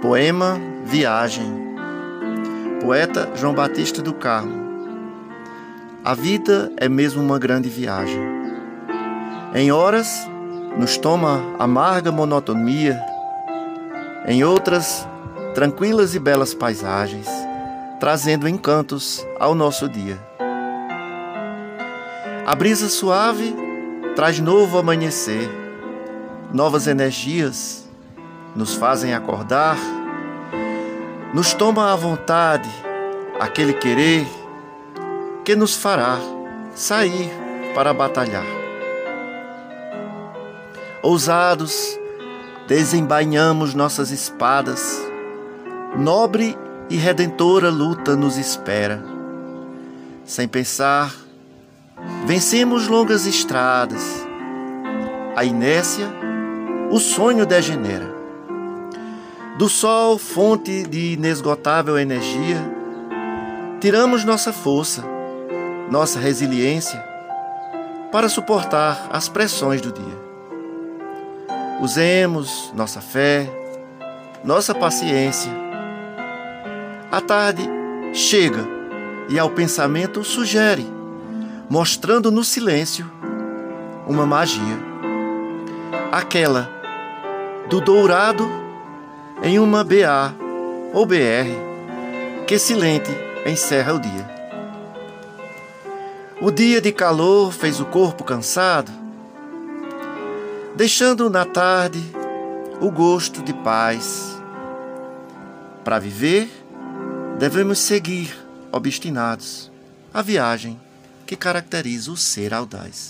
Poema Viagem. Poeta João Batista do Carmo. A vida é mesmo uma grande viagem. Em horas nos toma amarga monotonia, em outras tranquilas e belas paisagens, trazendo encantos ao nosso dia. A brisa suave traz novo amanhecer, novas energias nos fazem acordar, nos toma à vontade aquele querer que nos fará sair para batalhar. Ousados, desembainhamos nossas espadas, nobre e redentora luta nos espera. Sem pensar, vencemos longas estradas, a inércia, o sonho degenera. Do sol, fonte de inesgotável energia, tiramos nossa força, nossa resiliência para suportar as pressões do dia. Usemos nossa fé, nossa paciência. A tarde chega e ao pensamento sugere, mostrando no silêncio uma magia. Aquela do dourado em uma BA ou BR que silente encerra o dia. O dia de calor fez o corpo cansado, deixando na tarde o gosto de paz. Para viver, devemos seguir obstinados a viagem que caracteriza o ser audaz.